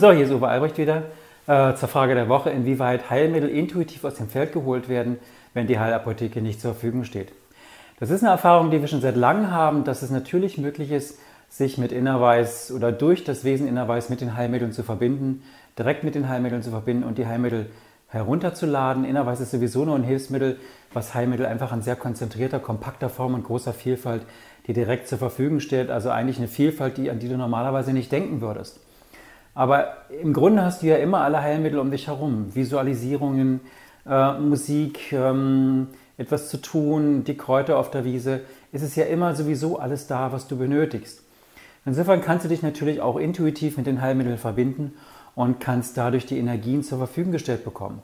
So, hier ist Uwe Albrecht wieder äh, zur Frage der Woche, inwieweit Heilmittel intuitiv aus dem Feld geholt werden, wenn die Heilapotheke nicht zur Verfügung steht. Das ist eine Erfahrung, die wir schon seit langem haben, dass es natürlich möglich ist, sich mit Innerweis oder durch das Wesen Innerweis mit den Heilmitteln zu verbinden, direkt mit den Heilmitteln zu verbinden und die Heilmittel herunterzuladen. Innerweis ist sowieso nur ein Hilfsmittel, was Heilmittel einfach in sehr konzentrierter, kompakter Form und großer Vielfalt, die direkt zur Verfügung steht. Also eigentlich eine Vielfalt, die, an die du normalerweise nicht denken würdest. Aber im Grunde hast du ja immer alle Heilmittel um dich herum. Visualisierungen, äh, Musik, ähm, etwas zu tun, die Kräuter auf der Wiese. Es ist ja immer sowieso alles da, was du benötigst. Insofern kannst du dich natürlich auch intuitiv mit den Heilmitteln verbinden und kannst dadurch die Energien zur Verfügung gestellt bekommen.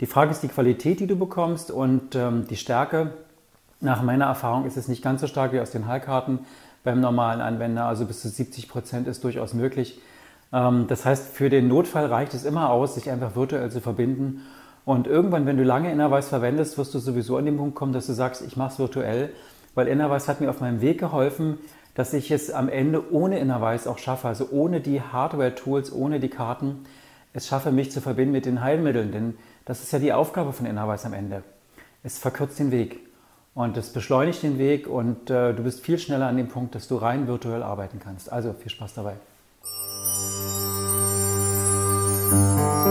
Die Frage ist die Qualität, die du bekommst und ähm, die Stärke. Nach meiner Erfahrung ist es nicht ganz so stark wie aus den Heilkarten beim normalen Anwender. Also bis zu 70 Prozent ist durchaus möglich. Ähm, das heißt, für den Notfall reicht es immer aus, sich einfach virtuell zu verbinden. Und irgendwann, wenn du lange Innerweis verwendest, wirst du sowieso an den Punkt kommen, dass du sagst, ich mache es virtuell, weil Innerweis hat mir auf meinem Weg geholfen, dass ich es am Ende ohne Innerweis auch schaffe, also ohne die Hardware-Tools, ohne die Karten, es schaffe, mich zu verbinden mit den Heilmitteln. Denn das ist ja die Aufgabe von Innerweis am Ende. Es verkürzt den Weg und es beschleunigt den Weg und äh, du bist viel schneller an dem Punkt, dass du rein virtuell arbeiten kannst. Also viel Spaß dabei. Música